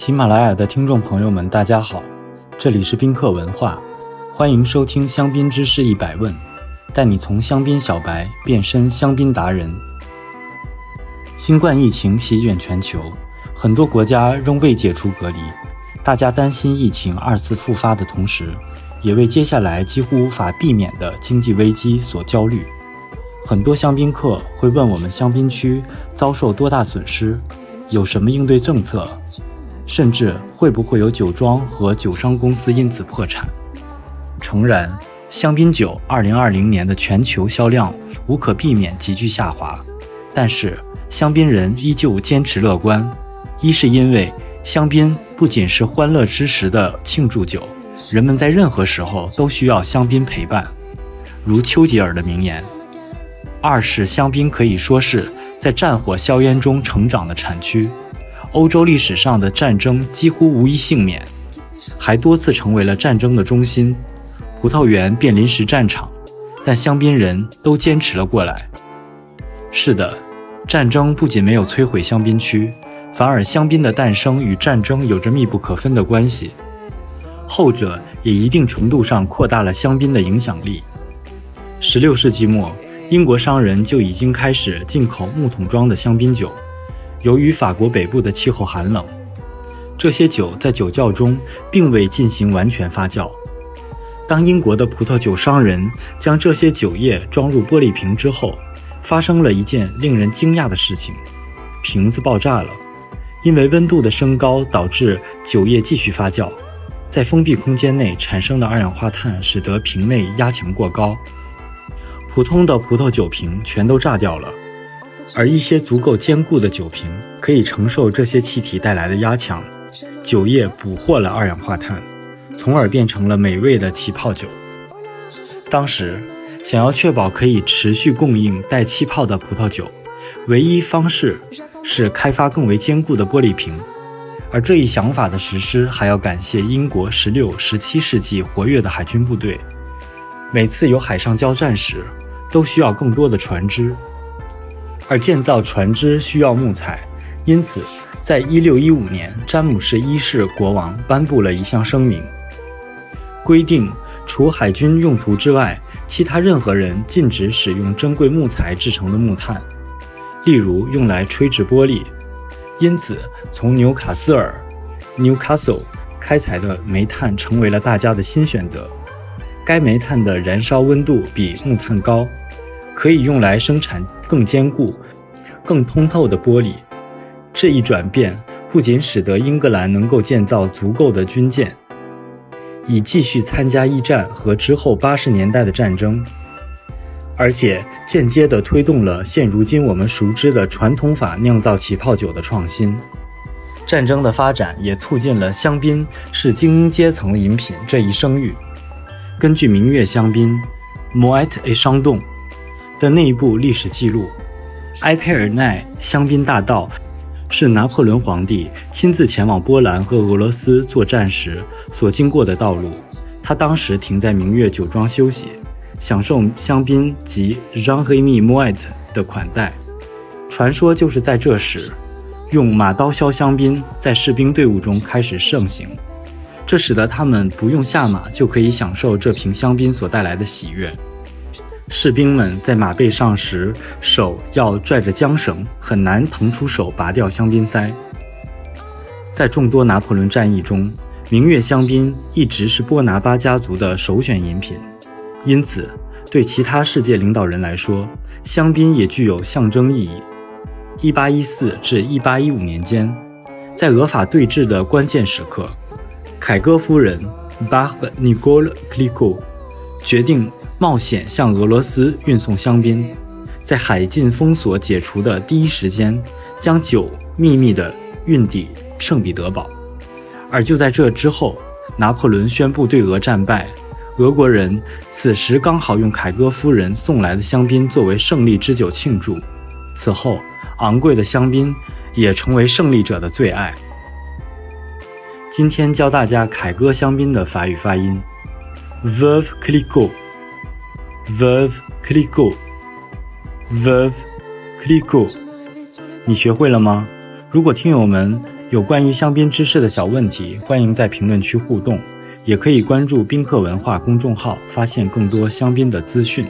喜马拉雅的听众朋友们，大家好，这里是宾客文化，欢迎收听香槟知识一百问，带你从香槟小白变身香槟达人。新冠疫情席卷全球，很多国家仍未解除隔离，大家担心疫情二次复发的同时，也为接下来几乎无法避免的经济危机所焦虑。很多香槟客会问我们香槟区遭受多大损失，有什么应对政策？甚至会不会有酒庄和酒商公司因此破产？诚然，香槟酒2020年的全球销量无可避免急剧下滑，但是香槟人依旧坚持乐观。一是因为香槟不仅是欢乐之时的庆祝酒，人们在任何时候都需要香槟陪伴，如丘吉尔的名言；二是香槟可以说是在战火硝烟中成长的产区。欧洲历史上的战争几乎无一幸免，还多次成为了战争的中心，葡萄园变临时战场，但香槟人都坚持了过来。是的，战争不仅没有摧毁香槟区，反而香槟的诞生与战争有着密不可分的关系，后者也一定程度上扩大了香槟的影响力。十六世纪末，英国商人就已经开始进口木桶装的香槟酒。由于法国北部的气候寒冷，这些酒在酒窖中并未进行完全发酵。当英国的葡萄酒商人将这些酒液装入玻璃瓶之后，发生了一件令人惊讶的事情：瓶子爆炸了。因为温度的升高导致酒液继续发酵，在封闭空间内产生的二氧化碳使得瓶内压强过高，普通的葡萄酒瓶全都炸掉了。而一些足够坚固的酒瓶可以承受这些气体带来的压强，酒液捕获了二氧化碳，从而变成了美味的起泡酒。当时，想要确保可以持续供应带气泡的葡萄酒，唯一方式是开发更为坚固的玻璃瓶。而这一想法的实施，还要感谢英国16、17世纪活跃的海军部队。每次有海上交战时，都需要更多的船只。而建造船只需要木材，因此，在一六一五年，詹姆士一世国王颁布了一项声明，规定除海军用途之外，其他任何人禁止使用珍贵木材制成的木炭，例如用来吹制玻璃。因此，从纽卡斯尔 （Newcastle） 开采的煤炭成为了大家的新选择。该煤炭的燃烧温度比木炭高。可以用来生产更坚固、更通透的玻璃。这一转变不仅使得英格兰能够建造足够的军舰，以继续参加一战和之后八十年代的战争，而且间接地推动了现如今我们熟知的传统法酿造起泡酒的创新。战争的发展也促进了香槟是精英阶层饮品这一声誉。根据明月香槟 （Moet e Chandon）。的内部历史记录，埃佩尔奈香槟大道是拿破仑皇帝亲自前往波兰和俄罗斯作战时所经过的道路。他当时停在明月酒庄休息，享受香槟及 Jean h e m i Moet 的款待。传说就是在这时，用马刀削香槟在士兵队伍中开始盛行，这使得他们不用下马就可以享受这瓶香槟所带来的喜悦。士兵们在马背上时，手要拽着缰绳，很难腾出手拔掉香槟塞。在众多拿破仑战役中，明月香槟一直是波拿巴家族的首选饮品，因此对其他世界领导人来说，香槟也具有象征意义。1814至1815年间，在俄法对峙的关键时刻，凯歌夫人 Barbe Nicole c l i c o 决定。冒险向俄罗斯运送香槟，在海禁封锁解除的第一时间，将酒秘密地运抵圣彼得堡。而就在这之后，拿破仑宣布对俄战败，俄国人此时刚好用凯歌夫人送来的香槟作为胜利之酒庆祝。此后，昂贵的香槟也成为胜利者的最爱。今天教大家凯歌香槟的法语发音 v e r v e Clicquot。Verb clico verb clico，你学会了吗？如果听友们有关于香槟知识的小问题，欢迎在评论区互动，也可以关注宾客文化公众号，发现更多香槟的资讯。